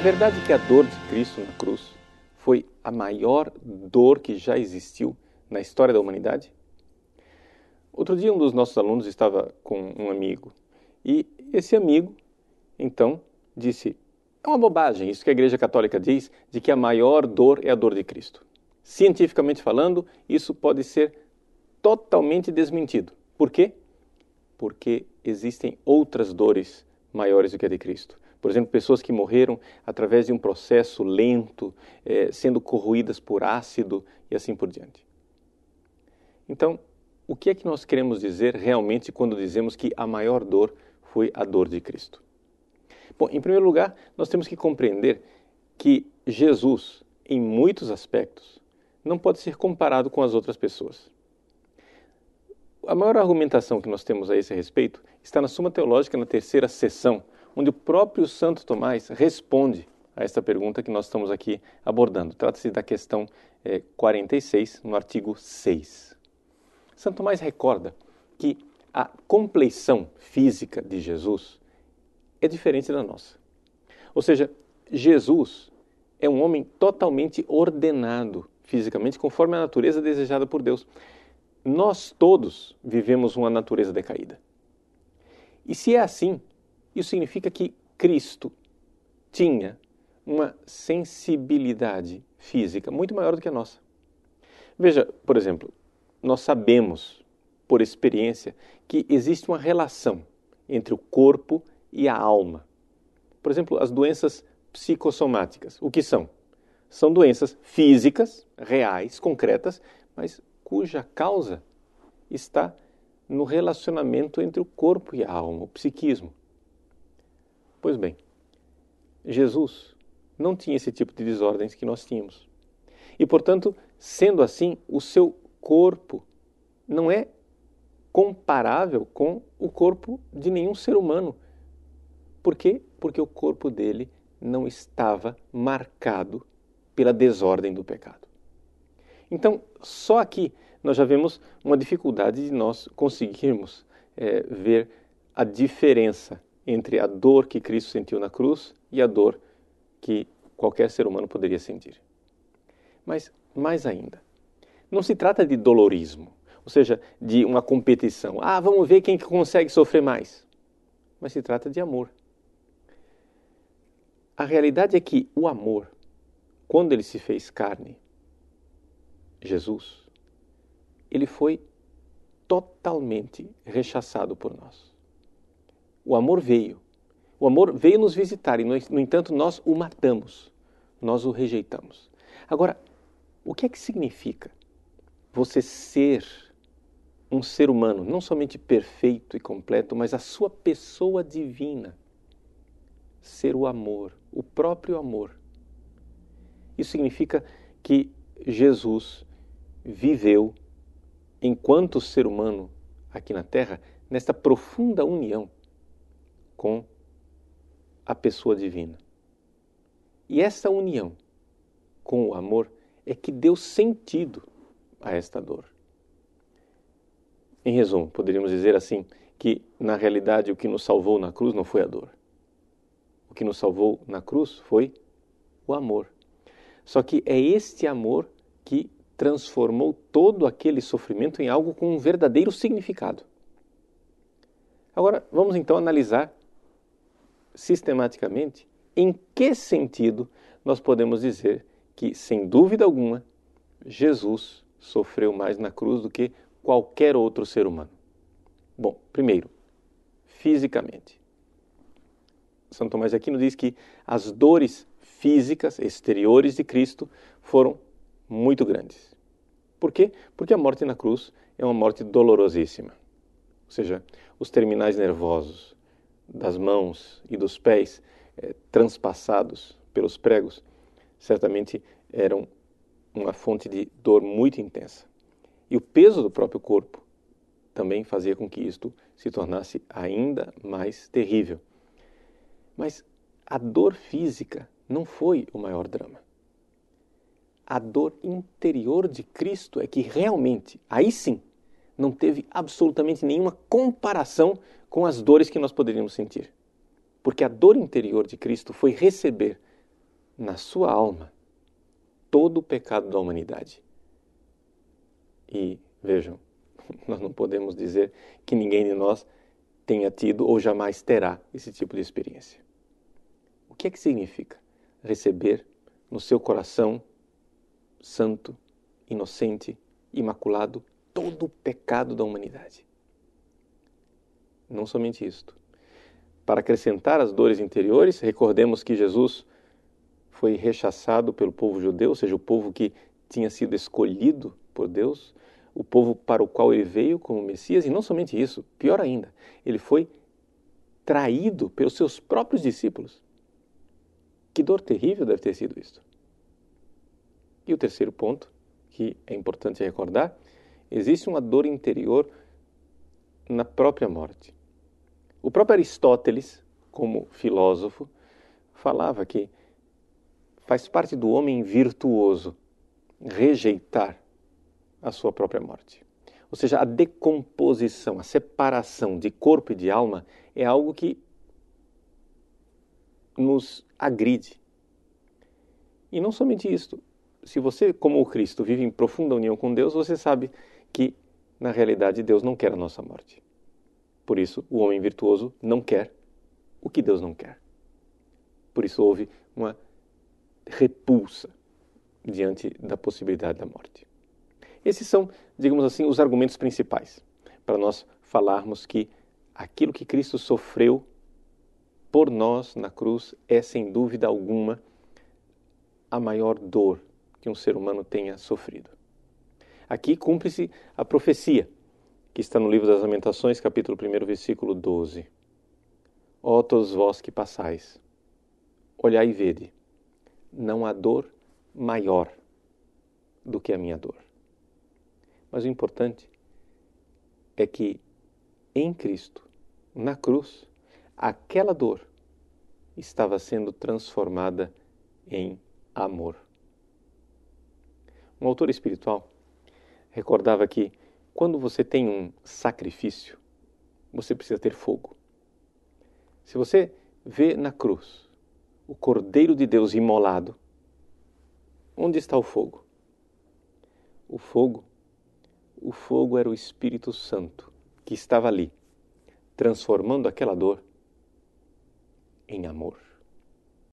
verdade que a dor de Cristo na cruz foi a maior dor que já existiu na história da humanidade? Outro dia, um dos nossos alunos estava com um amigo e esse amigo, então, disse: É uma bobagem isso que a Igreja Católica diz de que a maior dor é a dor de Cristo. Cientificamente falando, isso pode ser totalmente desmentido. Por quê? Porque existem outras dores maiores do que a de Cristo. Por exemplo, pessoas que morreram através de um processo lento, eh, sendo corroídas por ácido e assim por diante. Então, o que é que nós queremos dizer realmente quando dizemos que a maior dor foi a dor de Cristo? Bom, em primeiro lugar, nós temos que compreender que Jesus, em muitos aspectos, não pode ser comparado com as outras pessoas. A maior argumentação que nós temos a esse respeito está na Suma Teológica, na terceira sessão, onde o próprio Santo Tomás responde a esta pergunta que nós estamos aqui abordando. Trata-se da questão é, 46, no artigo 6. Santo Tomás recorda que a compleição física de Jesus é diferente da nossa. Ou seja, Jesus é um homem totalmente ordenado fisicamente, conforme a natureza desejada por Deus. Nós todos vivemos uma natureza decaída. E se é assim, isso significa que Cristo tinha uma sensibilidade física muito maior do que a nossa. Veja, por exemplo, nós sabemos por experiência que existe uma relação entre o corpo e a alma. Por exemplo, as doenças psicossomáticas. O que são? São doenças físicas, reais, concretas, mas cuja causa está no relacionamento entre o corpo e a alma, o psiquismo. Pois bem, Jesus não tinha esse tipo de desordens que nós tínhamos. E, portanto, sendo assim, o seu corpo não é comparável com o corpo de nenhum ser humano. Por quê? Porque o corpo dele não estava marcado pela desordem do pecado. Então, só aqui nós já vemos uma dificuldade de nós conseguirmos é, ver a diferença entre a dor que Cristo sentiu na cruz e a dor que qualquer ser humano poderia sentir. Mas, mais ainda, não se trata de dolorismo, ou seja, de uma competição. Ah, vamos ver quem consegue sofrer mais. Mas se trata de amor. A realidade é que o amor, quando ele se fez carne, Jesus, ele foi totalmente rechaçado por nós. O amor veio. O amor veio nos visitar e, no entanto, nós o matamos, nós o rejeitamos. Agora, o que é que significa você ser um ser humano, não somente perfeito e completo, mas a sua pessoa divina? Ser o amor, o próprio amor. Isso significa que Jesus viveu enquanto ser humano aqui na Terra nesta profunda união com a pessoa divina. E essa união com o amor é que deu sentido a esta dor. Em resumo, poderíamos dizer assim que na realidade o que nos salvou na cruz não foi a dor. O que nos salvou na cruz foi o amor. Só que é este amor que transformou todo aquele sofrimento em algo com um verdadeiro significado. Agora, vamos então analisar sistematicamente em que sentido nós podemos dizer que, sem dúvida alguma, Jesus sofreu mais na cruz do que qualquer outro ser humano. Bom, primeiro, fisicamente. São Tomás de Aquino diz que as dores físicas exteriores de Cristo foram muito grandes. Por quê? Porque a morte na cruz é uma morte dolorosíssima. Ou seja, os terminais nervosos das mãos e dos pés eh, transpassados pelos pregos certamente eram uma fonte de dor muito intensa. E o peso do próprio corpo também fazia com que isto se tornasse ainda mais terrível. Mas a dor física não foi o maior drama a dor interior de Cristo é que realmente, aí sim, não teve absolutamente nenhuma comparação com as dores que nós poderíamos sentir. Porque a dor interior de Cristo foi receber na sua alma todo o pecado da humanidade. E vejam, nós não podemos dizer que ninguém de nós tenha tido ou jamais terá esse tipo de experiência. O que é que significa receber no seu coração santo, inocente, imaculado todo o pecado da humanidade? Não somente isto. Para acrescentar as dores interiores, recordemos que Jesus foi rechaçado pelo povo judeu, ou seja, o povo que tinha sido escolhido por Deus, o povo para o qual ele veio como Messias, e não somente isso, pior ainda, ele foi traído pelos seus próprios discípulos. Que dor terrível deve ter sido isso. E o terceiro ponto, que é importante recordar, existe uma dor interior na própria morte. O próprio Aristóteles, como filósofo, falava que faz parte do homem virtuoso rejeitar a sua própria morte. Ou seja, a decomposição, a separação de corpo e de alma é algo que nos agride. E não somente isto. Se você, como o Cristo, vive em profunda união com Deus, você sabe que, na realidade, Deus não quer a nossa morte. Por isso, o homem virtuoso não quer o que Deus não quer. Por isso, houve uma repulsa diante da possibilidade da morte. Esses são, digamos assim, os argumentos principais para nós falarmos que aquilo que Cristo sofreu por nós na cruz é, sem dúvida alguma, a maior dor que um ser humano tenha sofrido. Aqui cumpre-se a profecia que está no livro das Lamentações, capítulo 1, versículo 12. Ó todos vós que passais, olhai e vede, não há dor maior do que a minha dor. Mas o importante é que em Cristo, na cruz, aquela dor estava sendo transformada em amor. Um autor espiritual recordava que quando você tem um sacrifício, você precisa ter fogo. Se você vê na cruz o Cordeiro de Deus imolado, onde está o fogo? O fogo, o fogo era o Espírito Santo que estava ali, transformando aquela dor em amor.